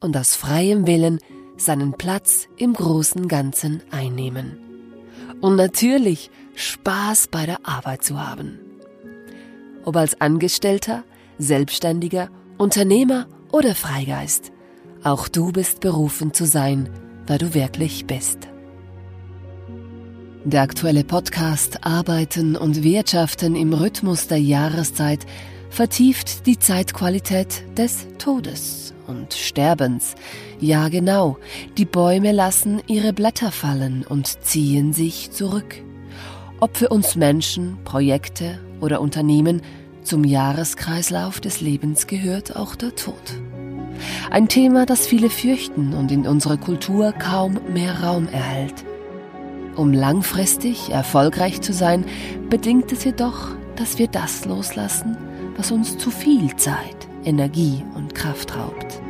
und aus freiem Willen seinen Platz im großen Ganzen einnehmen. Und natürlich Spaß bei der Arbeit zu haben. Ob als Angestellter, Selbstständiger, Unternehmer oder Freigeist, auch du bist berufen zu sein, wer du wirklich bist. Der aktuelle Podcast Arbeiten und Wirtschaften im Rhythmus der Jahreszeit vertieft die Zeitqualität des Todes und Sterbens. Ja genau, die Bäume lassen ihre Blätter fallen und ziehen sich zurück. Ob für uns Menschen, Projekte oder Unternehmen, zum Jahreskreislauf des Lebens gehört auch der Tod. Ein Thema, das viele fürchten und in unserer Kultur kaum mehr Raum erhält. Um langfristig erfolgreich zu sein, bedingt es jedoch, dass wir das loslassen, was uns zu viel Zeit, Energie und Kraft raubt.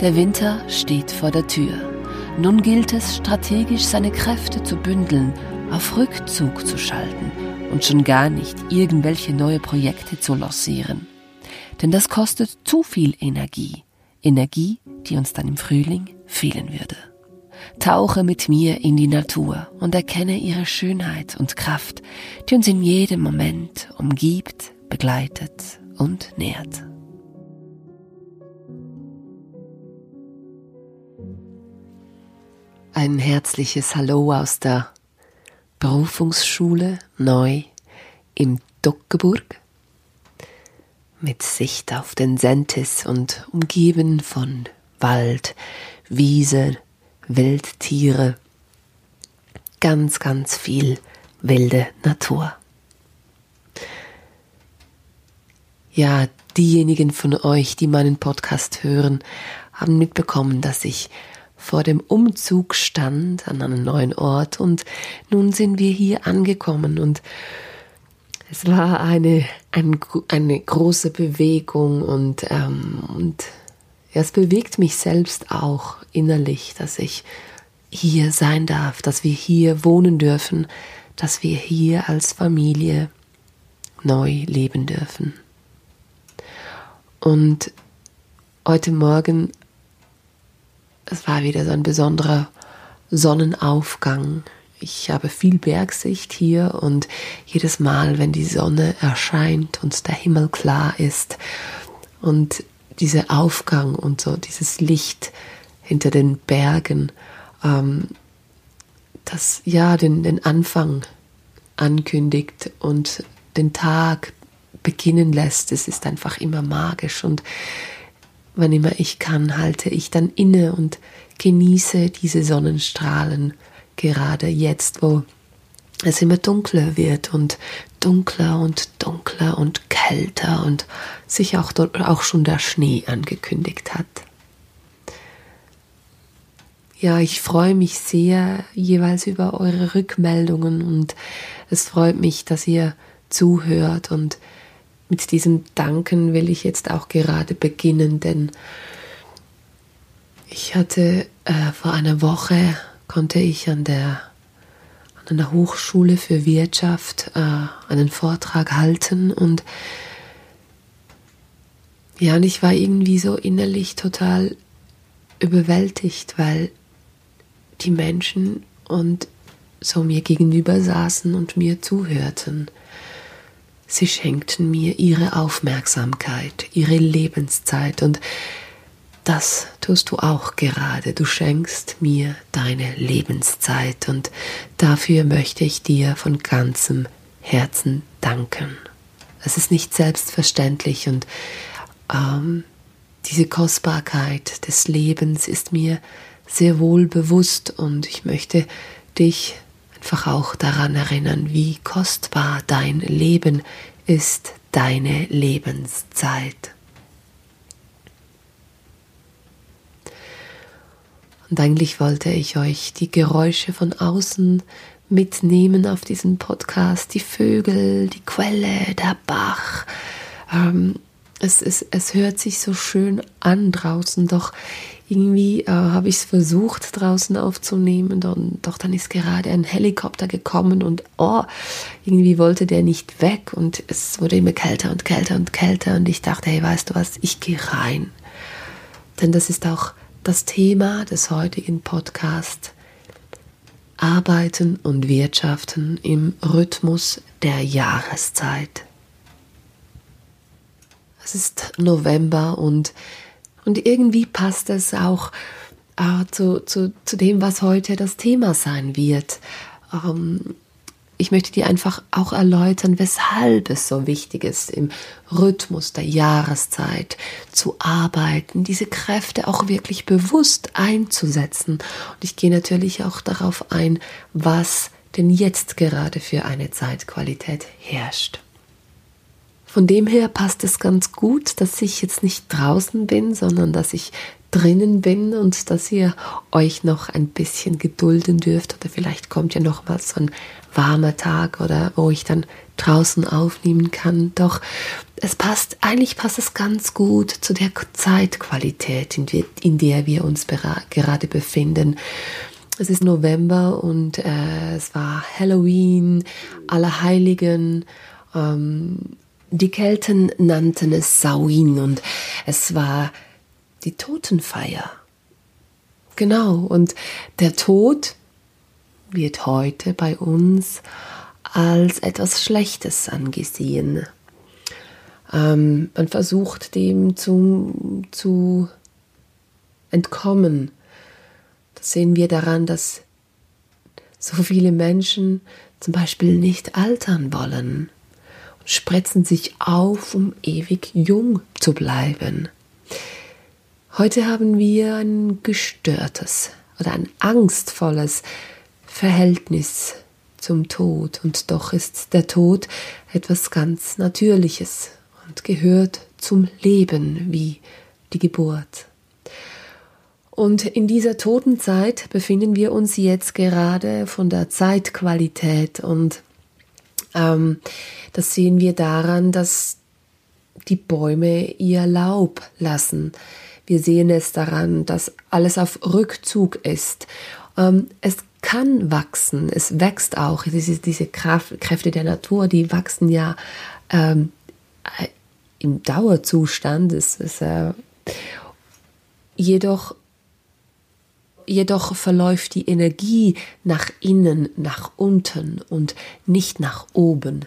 Der Winter steht vor der Tür. Nun gilt es, strategisch seine Kräfte zu bündeln, auf Rückzug zu schalten und schon gar nicht irgendwelche neue Projekte zu lancieren. Denn das kostet zu viel Energie. Energie, die uns dann im Frühling fehlen würde. Tauche mit mir in die Natur und erkenne ihre Schönheit und Kraft, die uns in jedem Moment umgibt, begleitet und nährt. Ein herzliches Hallo aus der Berufungsschule neu im Dockeburg mit Sicht auf den Sentis und umgeben von Wald, Wiese, Wildtiere, ganz, ganz viel wilde Natur. Ja, diejenigen von euch, die meinen Podcast hören, haben mitbekommen, dass ich vor dem Umzug stand an einem neuen Ort und nun sind wir hier angekommen und es war eine, eine, eine große Bewegung und, ähm, und ja, es bewegt mich selbst auch innerlich, dass ich hier sein darf, dass wir hier wohnen dürfen, dass wir hier als Familie neu leben dürfen. Und heute Morgen, es war wieder so ein besonderer Sonnenaufgang. Ich habe viel Bergsicht hier und jedes Mal, wenn die Sonne erscheint und der Himmel klar ist und dieser Aufgang und so dieses Licht hinter den Bergen, ähm, das ja den, den Anfang ankündigt und den Tag beginnen lässt. Es ist einfach immer magisch und wann immer ich kann, halte ich dann inne und genieße diese Sonnenstrahlen, gerade jetzt, wo es immer dunkler wird und dunkler und dunkler und kälter und sich auch, auch schon der Schnee angekündigt hat. Ja, ich freue mich sehr jeweils über eure Rückmeldungen und es freut mich, dass ihr zuhört und mit diesem Danken will ich jetzt auch gerade beginnen, denn ich hatte äh, vor einer Woche konnte ich an der an einer Hochschule für Wirtschaft äh, einen Vortrag halten und ja, und ich war irgendwie so innerlich total überwältigt, weil die Menschen und so mir gegenüber saßen und mir zuhörten. Sie schenkten mir ihre Aufmerksamkeit, ihre Lebenszeit und das tust du auch gerade. Du schenkst mir deine Lebenszeit und dafür möchte ich dir von ganzem Herzen danken. Es ist nicht selbstverständlich und ähm, diese Kostbarkeit des Lebens ist mir sehr wohl bewusst und ich möchte dich einfach auch daran erinnern, wie kostbar dein Leben ist, deine Lebenszeit. Und eigentlich wollte ich euch die Geräusche von außen mitnehmen auf diesen Podcast, die Vögel, die Quelle, der Bach. Ähm, es, es, es hört sich so schön an draußen, doch irgendwie äh, habe ich es versucht draußen aufzunehmen, dann, doch dann ist gerade ein Helikopter gekommen und oh, irgendwie wollte der nicht weg und es wurde immer kälter und kälter und kälter und ich dachte, hey, weißt du was, ich gehe rein. Denn das ist auch das Thema des heutigen Podcasts. Arbeiten und Wirtschaften im Rhythmus der Jahreszeit. Es ist November und, und irgendwie passt es auch äh, zu, zu, zu dem, was heute das Thema sein wird. Ähm, ich möchte dir einfach auch erläutern, weshalb es so wichtig ist, im Rhythmus der Jahreszeit zu arbeiten, diese Kräfte auch wirklich bewusst einzusetzen. Und ich gehe natürlich auch darauf ein, was denn jetzt gerade für eine Zeitqualität herrscht. Von dem her passt es ganz gut, dass ich jetzt nicht draußen bin, sondern dass ich drinnen bin und dass ihr euch noch ein bisschen gedulden dürft oder vielleicht kommt ja noch mal so ein warmer Tag oder wo ich dann draußen aufnehmen kann. Doch es passt, eigentlich passt es ganz gut zu der Zeitqualität, in, die, in der wir uns gerade befinden. Es ist November und äh, es war Halloween, Allerheiligen. Ähm, die Kelten nannten es Samhain und es war die Totenfeier. Genau, und der Tod wird heute bei uns als etwas Schlechtes angesehen. Ähm, man versucht dem zu, zu entkommen. Das sehen wir daran, dass so viele Menschen zum Beispiel nicht altern wollen spritzen sich auf, um ewig jung zu bleiben. Heute haben wir ein gestörtes oder ein angstvolles Verhältnis zum Tod und doch ist der Tod etwas ganz Natürliches und gehört zum Leben wie die Geburt. Und in dieser Totenzeit befinden wir uns jetzt gerade von der Zeitqualität und ähm, das sehen wir daran, dass die Bäume ihr Laub lassen. Wir sehen es daran, dass alles auf Rückzug ist. Ähm, es kann wachsen, es wächst auch. Diese, diese Kraft, Kräfte der Natur, die wachsen ja ähm, äh, im Dauerzustand. Es, es, äh, jedoch Jedoch verläuft die Energie nach innen, nach unten und nicht nach oben.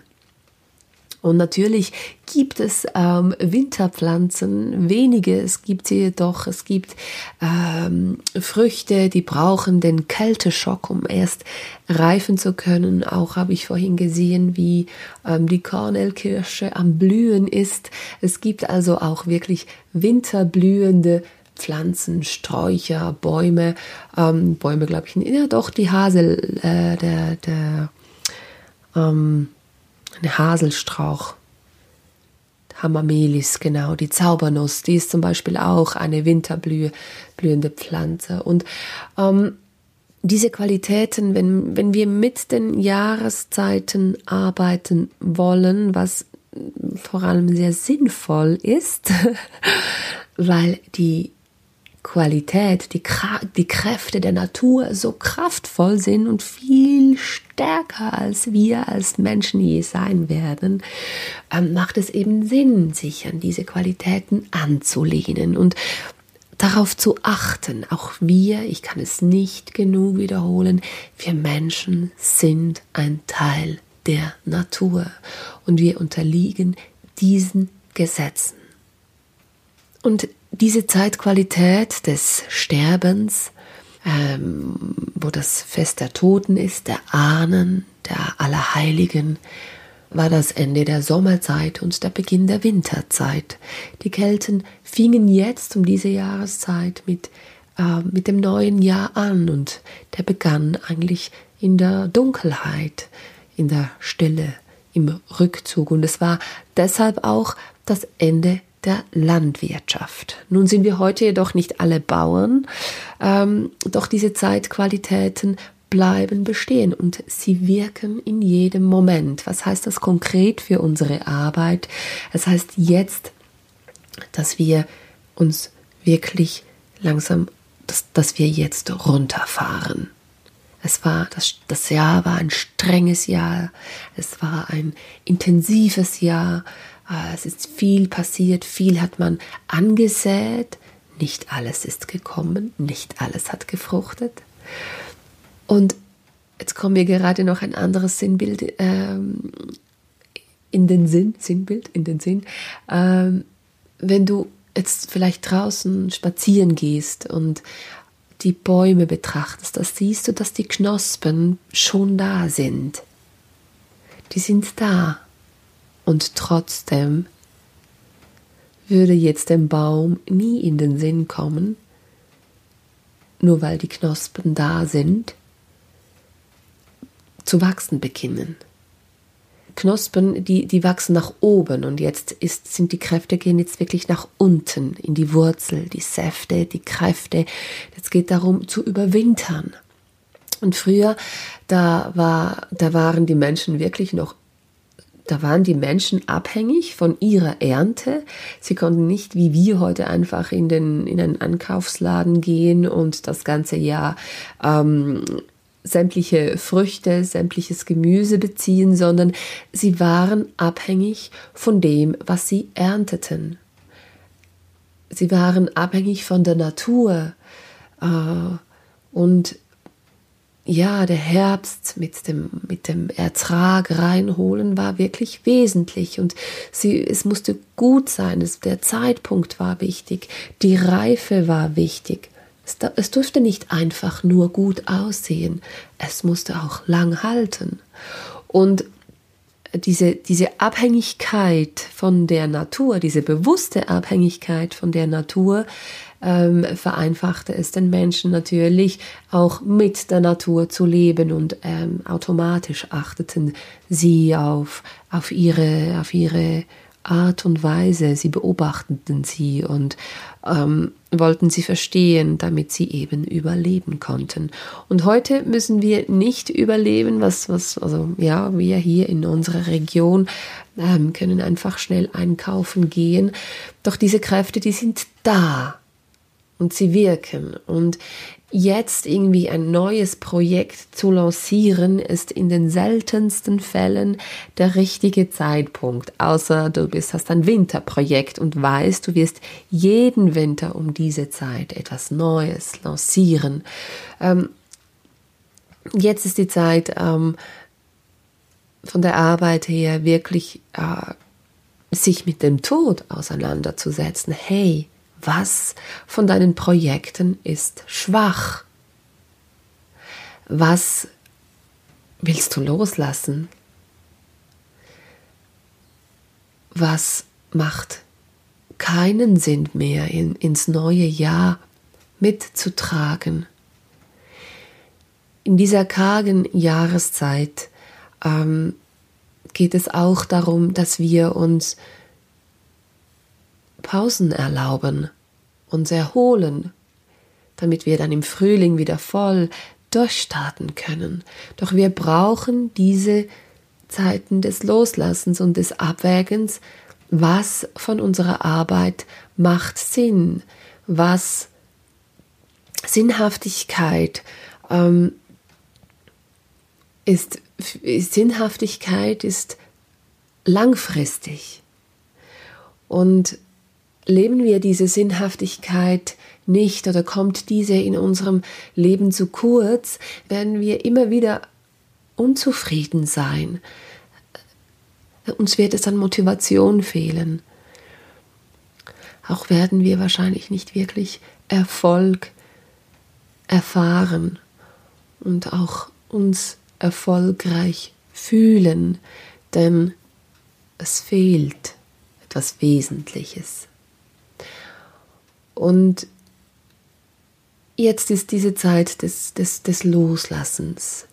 Und natürlich gibt es ähm, Winterpflanzen, wenige, es gibt sie jedoch, es gibt ähm, Früchte, die brauchen den Kälteschock, um erst reifen zu können. Auch habe ich vorhin gesehen, wie ähm, die Kornelkirsche am Blühen ist. Es gibt also auch wirklich winterblühende Pflanzen, Sträucher, Bäume, ähm, Bäume glaube ich, ja doch, die Hasel, äh, der, der, ähm, Haselstrauch, Hamamelis, genau, die Zaubernuss, die ist zum Beispiel auch eine winterblühende Pflanze. Und ähm, diese Qualitäten, wenn, wenn wir mit den Jahreszeiten arbeiten wollen, was vor allem sehr sinnvoll ist, weil die Qualität, die, die Kräfte der Natur so kraftvoll sind und viel stärker als wir als Menschen je sein werden, ähm, macht es eben Sinn, sich an diese Qualitäten anzulehnen und darauf zu achten. Auch wir, ich kann es nicht genug wiederholen, wir Menschen sind ein Teil der Natur und wir unterliegen diesen Gesetzen. Und diese Zeitqualität des Sterbens, ähm, wo das Fest der Toten ist, der Ahnen, der Allerheiligen, war das Ende der Sommerzeit und der Beginn der Winterzeit. Die Kelten fingen jetzt um diese Jahreszeit mit, äh, mit dem neuen Jahr an und der begann eigentlich in der Dunkelheit, in der Stille, im Rückzug. Und es war deshalb auch das Ende der Landwirtschaft. Nun sind wir heute jedoch nicht alle Bauern, ähm, doch diese Zeitqualitäten bleiben bestehen und sie wirken in jedem Moment. Was heißt das konkret für unsere Arbeit? Es heißt jetzt, dass wir uns wirklich langsam, dass, dass wir jetzt runterfahren. Es war, das, das Jahr war ein strenges Jahr, es war ein intensives Jahr, es ist viel passiert, viel hat man angesät, nicht alles ist gekommen, nicht alles hat gefruchtet. Und jetzt kommt mir gerade noch ein anderes Sinnbild ähm, in den Sinn, Sinnbild in den Sinn. Ähm, wenn du jetzt vielleicht draußen spazieren gehst und die Bäume betrachtest, da siehst du, dass die Knospen schon da sind. Die sind da. Und trotzdem würde jetzt dem Baum nie in den Sinn kommen, nur weil die Knospen da sind, zu wachsen beginnen. Knospen, die, die wachsen nach oben und jetzt ist, sind die Kräfte gehen jetzt wirklich nach unten in die Wurzel, die Säfte, die Kräfte. Jetzt geht darum zu überwintern. Und früher, da war, da waren die Menschen wirklich noch da waren die Menschen abhängig von ihrer Ernte. Sie konnten nicht wie wir heute einfach in, den, in einen Ankaufsladen gehen und das ganze Jahr ähm, sämtliche Früchte, sämtliches Gemüse beziehen, sondern sie waren abhängig von dem, was sie ernteten. Sie waren abhängig von der Natur. Äh, und ja, der Herbst mit dem, mit dem Ertrag reinholen war wirklich wesentlich und sie, es musste gut sein, es, der Zeitpunkt war wichtig, die Reife war wichtig. Es, es durfte nicht einfach nur gut aussehen, es musste auch lang halten. Und diese, diese Abhängigkeit von der Natur, diese bewusste Abhängigkeit von der Natur, ähm, vereinfachte es den Menschen natürlich auch mit der Natur zu leben und ähm, automatisch achteten sie auf, auf, ihre, auf ihre Art und Weise, sie beobachteten sie und ähm, wollten sie verstehen, damit sie eben überleben konnten. Und heute müssen wir nicht überleben, was, was, also ja, wir hier in unserer Region ähm, können einfach schnell einkaufen gehen. Doch diese Kräfte, die sind da und sie wirken. Und jetzt irgendwie ein neues Projekt zu lancieren, ist in den seltensten Fällen der richtige Zeitpunkt. Außer du bist, hast ein Winterprojekt und weißt, du wirst jeden Winter um diese Zeit etwas Neues lancieren. Ähm, jetzt ist die Zeit, ähm, von der Arbeit her wirklich äh, sich mit dem Tod auseinanderzusetzen. Hey, was von deinen Projekten ist schwach? Was willst du loslassen? Was macht keinen Sinn mehr in, ins neue Jahr mitzutragen? In dieser kargen Jahreszeit ähm, geht es auch darum, dass wir uns Pausen erlauben, uns erholen, damit wir dann im Frühling wieder voll durchstarten können. Doch wir brauchen diese Zeiten des Loslassens und des Abwägens, was von unserer Arbeit macht Sinn, was Sinnhaftigkeit ähm, ist, Sinnhaftigkeit ist langfristig. Und leben wir diese Sinnhaftigkeit nicht oder kommt diese in unserem Leben zu kurz, werden wir immer wieder unzufrieden sein. Uns wird es an Motivation fehlen. auch werden wir wahrscheinlich nicht wirklich Erfolg erfahren und auch uns erfolgreich fühlen, denn es fehlt etwas Wesentliches. Und jetzt ist diese Zeit des, des, des Loslassens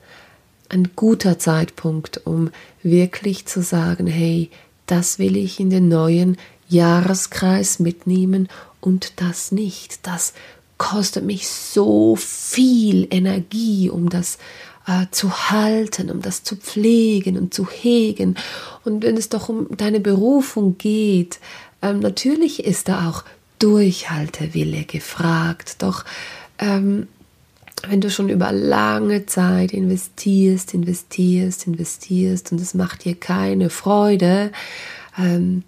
ein guter Zeitpunkt, um wirklich zu sagen, hey, das will ich in den neuen Jahreskreis mitnehmen und das nicht. Das kostet mich so viel Energie, um das äh, zu halten, um das zu pflegen und zu hegen. Und wenn es doch um deine Berufung geht, ähm, natürlich ist da auch Durchhaltewille gefragt. Doch ähm, wenn du schon über lange Zeit investierst, investierst, investierst und es macht dir keine Freude, ähm,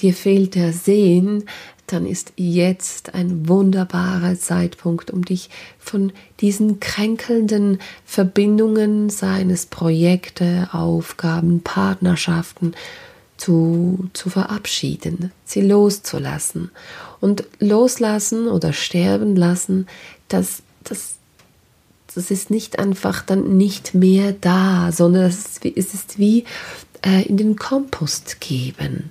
dir fehlt der Sehen, dann ist jetzt ein wunderbarer Zeitpunkt, um dich von diesen kränkelnden Verbindungen seines Projekte, Aufgaben, Partnerschaften zu, zu verabschieden, sie loszulassen. Und loslassen oder sterben lassen, das, das das ist nicht einfach dann nicht mehr da, sondern es ist wie, äh, in den Kompost geben.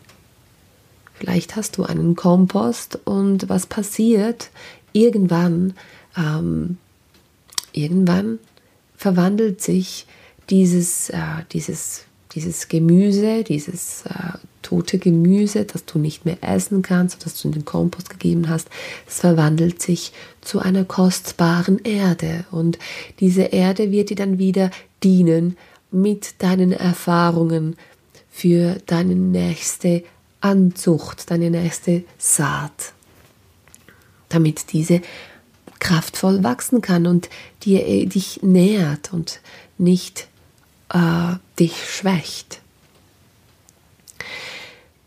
Vielleicht hast du einen Kompost und was passiert? Irgendwann, ähm, irgendwann verwandelt sich dieses, äh, dieses, dieses Gemüse, dieses äh, tote Gemüse, das du nicht mehr essen kannst, das du in den Kompost gegeben hast, es verwandelt sich zu einer kostbaren Erde. Und diese Erde wird dir dann wieder dienen mit deinen Erfahrungen für deine nächste Anzucht, deine nächste Saat, damit diese kraftvoll wachsen kann und dir, äh, dich nährt und nicht äh, dich schwächt.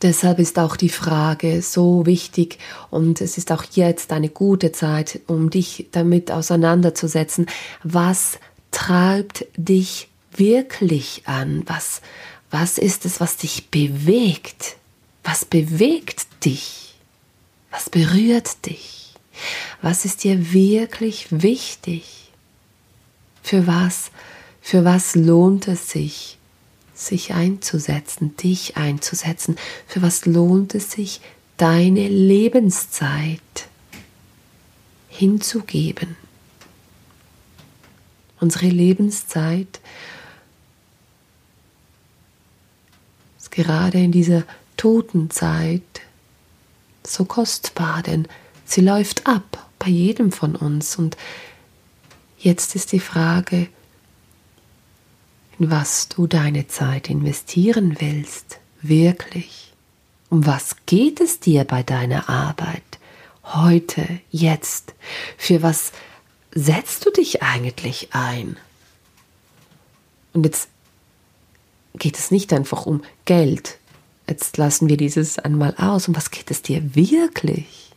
Deshalb ist auch die Frage so wichtig und es ist auch jetzt eine gute Zeit, um dich damit auseinanderzusetzen. Was treibt dich wirklich an? Was, was ist es, was dich bewegt? Was bewegt dich? Was berührt dich? Was ist dir wirklich wichtig? Für was, für was lohnt es sich? sich einzusetzen, dich einzusetzen. Für was lohnt es sich, deine Lebenszeit hinzugeben? Unsere Lebenszeit ist gerade in dieser Totenzeit so kostbar, denn sie läuft ab bei jedem von uns. Und jetzt ist die Frage, in was du deine Zeit investieren willst, wirklich. Um was geht es dir bei deiner Arbeit? Heute, jetzt. Für was setzt du dich eigentlich ein? Und jetzt geht es nicht einfach um Geld. Jetzt lassen wir dieses einmal aus. Um was geht es dir wirklich?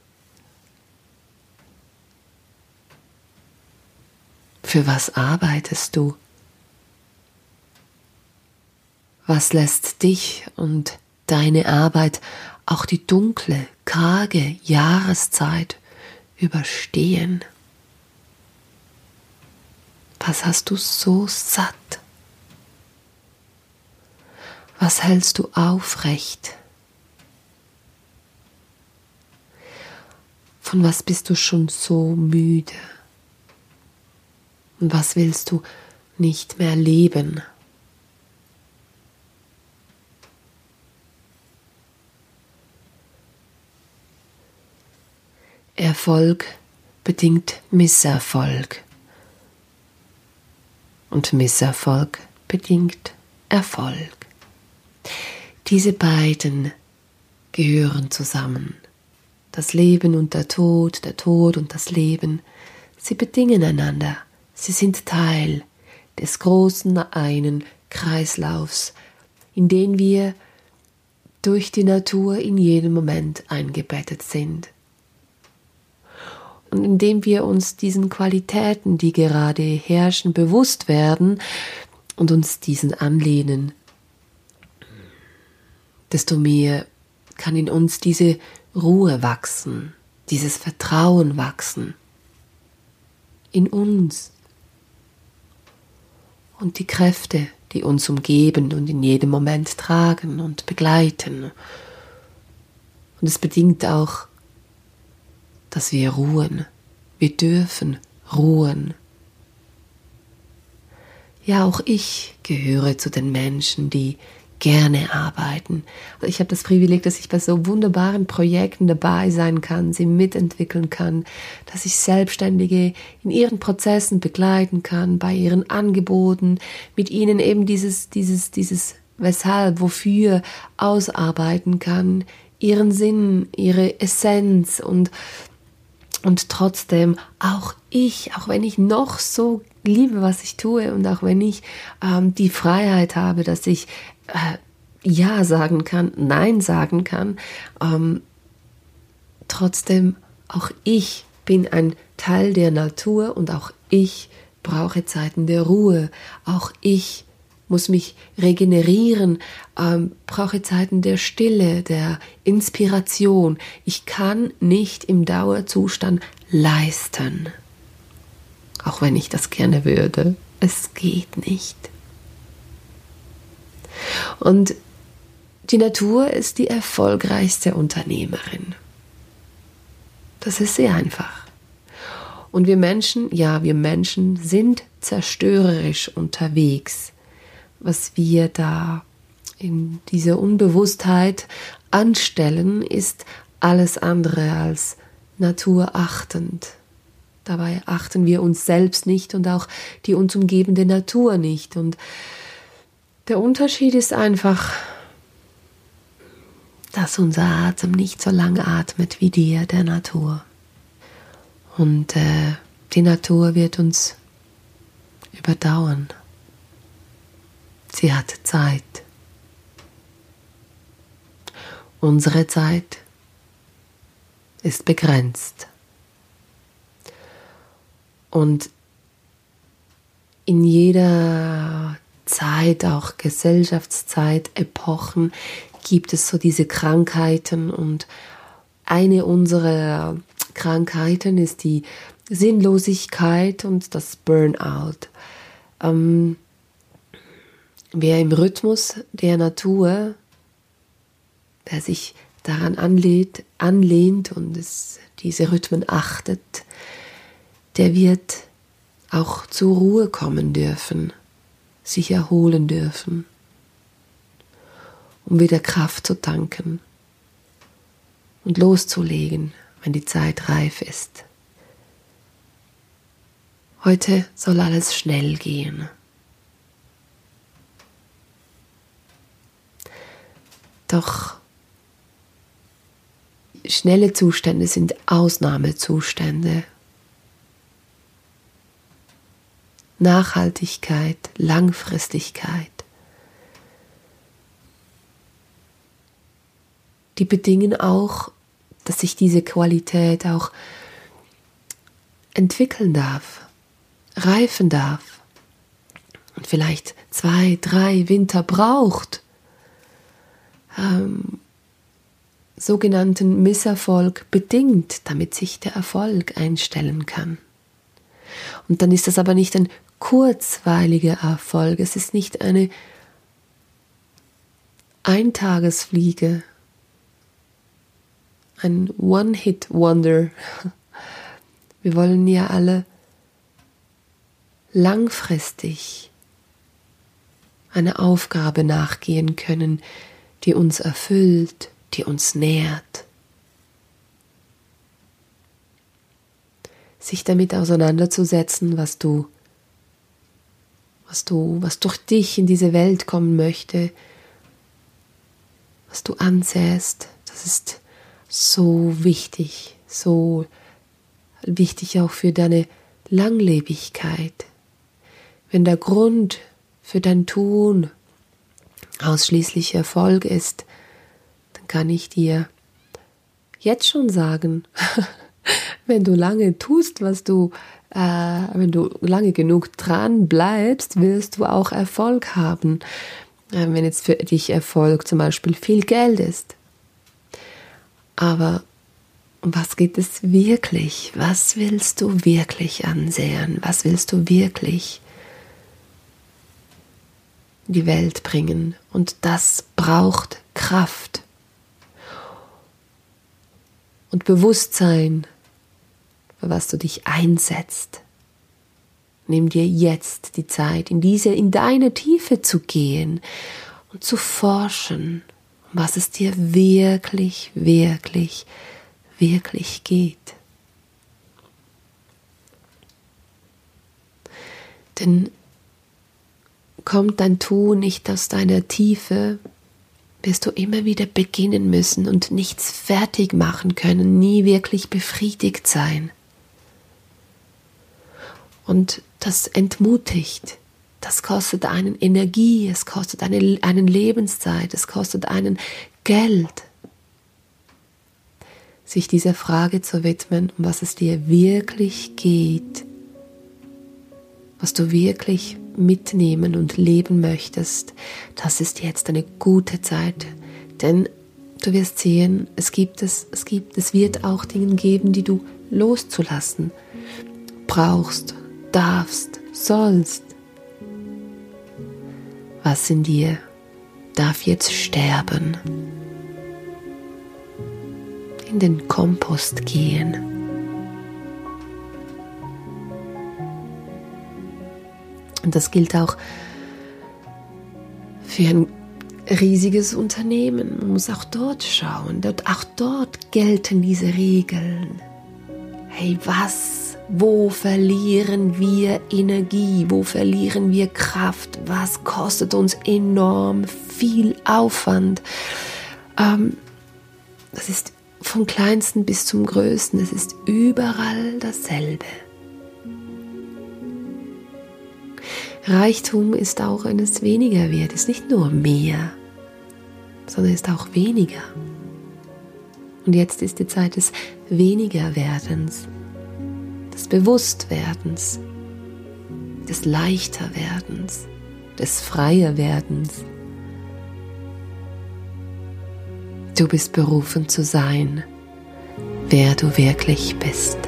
Für was arbeitest du? Was lässt dich und deine Arbeit auch die dunkle, karge Jahreszeit überstehen? Was hast du so satt? Was hältst du aufrecht? Von was bist du schon so müde? Und was willst du nicht mehr leben? Erfolg bedingt Misserfolg und Misserfolg bedingt Erfolg. Diese beiden gehören zusammen. Das Leben und der Tod, der Tod und das Leben, sie bedingen einander, sie sind Teil des großen einen Kreislaufs, in den wir durch die Natur in jedem Moment eingebettet sind. Und indem wir uns diesen Qualitäten, die gerade herrschen, bewusst werden und uns diesen anlehnen, desto mehr kann in uns diese Ruhe wachsen, dieses Vertrauen wachsen in uns und die Kräfte, die uns umgeben und in jedem Moment tragen und begleiten. Und es bedingt auch, dass wir ruhen. Wir dürfen ruhen. Ja, auch ich gehöre zu den Menschen, die gerne arbeiten. Ich habe das Privileg, dass ich bei so wunderbaren Projekten dabei sein kann, sie mitentwickeln kann, dass ich Selbstständige in ihren Prozessen begleiten kann, bei ihren Angeboten, mit ihnen eben dieses, dieses, dieses Weshalb, wofür ausarbeiten kann, ihren Sinn, ihre Essenz und und trotzdem auch ich, auch wenn ich noch so liebe, was ich tue und auch wenn ich ähm, die Freiheit habe, dass ich äh, Ja sagen kann, Nein sagen kann, ähm, trotzdem auch ich bin ein Teil der Natur und auch ich brauche Zeiten der Ruhe. Auch ich muss mich regenerieren, ähm, brauche Zeiten der Stille, der Inspiration. Ich kann nicht im Dauerzustand leisten. Auch wenn ich das gerne würde. Es geht nicht. Und die Natur ist die erfolgreichste Unternehmerin. Das ist sehr einfach. Und wir Menschen, ja, wir Menschen sind zerstörerisch unterwegs. Was wir da in dieser Unbewusstheit anstellen, ist alles andere als naturachtend. Dabei achten wir uns selbst nicht und auch die uns umgebende Natur nicht. Und der Unterschied ist einfach, dass unser Atem nicht so lange atmet wie der der Natur. Und äh, die Natur wird uns überdauern. Sie hat Zeit. Unsere Zeit ist begrenzt. Und in jeder Zeit, auch Gesellschaftszeit, Epochen, gibt es so diese Krankheiten und eine unserer Krankheiten ist die Sinnlosigkeit und das Burnout. Ähm, wer im Rhythmus der Natur, der sich daran anlehnt, anlehnt und es, diese Rhythmen achtet, der wird auch zur Ruhe kommen dürfen sich erholen dürfen, um wieder Kraft zu tanken und loszulegen, wenn die Zeit reif ist. Heute soll alles schnell gehen. Doch schnelle Zustände sind Ausnahmezustände Nachhaltigkeit, Langfristigkeit. Die bedingen auch, dass sich diese Qualität auch entwickeln darf, reifen darf und vielleicht zwei, drei Winter braucht. Ähm, sogenannten Misserfolg bedingt, damit sich der Erfolg einstellen kann. Und dann ist das aber nicht ein kurzweiliger Erfolg. Es ist nicht eine Eintagesfliege, ein One-Hit-Wonder. Wir wollen ja alle langfristig eine Aufgabe nachgehen können, die uns erfüllt, die uns nährt. Sich damit auseinanderzusetzen, was du was du, was durch dich in diese Welt kommen möchte, was du ansäst, das ist so wichtig, so wichtig auch für deine Langlebigkeit. Wenn der Grund für dein Tun ausschließlich Erfolg ist, dann kann ich dir jetzt schon sagen, wenn du lange tust, was du äh, wenn du lange genug dran bleibst, wirst du auch Erfolg haben. Äh, wenn jetzt für dich Erfolg zum Beispiel viel Geld ist. Aber um was geht es wirklich? Was willst du wirklich ansehen? Was willst du wirklich in die Welt bringen? Und das braucht Kraft und Bewusstsein, für was du dich einsetzt. Nimm dir jetzt die Zeit, in diese, in deine Tiefe zu gehen und zu forschen, was es dir wirklich, wirklich, wirklich geht. Denn kommt dein Tun nicht aus deiner Tiefe, wirst du immer wieder beginnen müssen und nichts fertig machen können, nie wirklich befriedigt sein. Und das entmutigt. Das kostet einen Energie, es kostet eine, einen Lebenszeit, es kostet einen Geld. Sich dieser Frage zu widmen, um was es dir wirklich geht, was du wirklich mitnehmen und leben möchtest, das ist jetzt eine gute Zeit. Denn du wirst sehen, es gibt es, es gibt, es wird auch Dinge geben, die du loszulassen brauchst darfst, sollst. Was in dir darf jetzt sterben, in den Kompost gehen. Und das gilt auch für ein riesiges Unternehmen. Man muss auch dort schauen. auch dort gelten diese Regeln. Hey, was wo verlieren wir Energie? Wo verlieren wir Kraft? Was kostet uns enorm viel Aufwand? Ähm, das ist vom kleinsten bis zum größten. Es ist überall dasselbe. Reichtum ist auch, wenn es weniger wird, ist nicht nur mehr, sondern ist auch weniger. Und jetzt ist die Zeit des Wenigerwerdens des Bewusstwerdens, des Leichterwerdens, des Freierwerdens. Du bist berufen zu sein, wer du wirklich bist.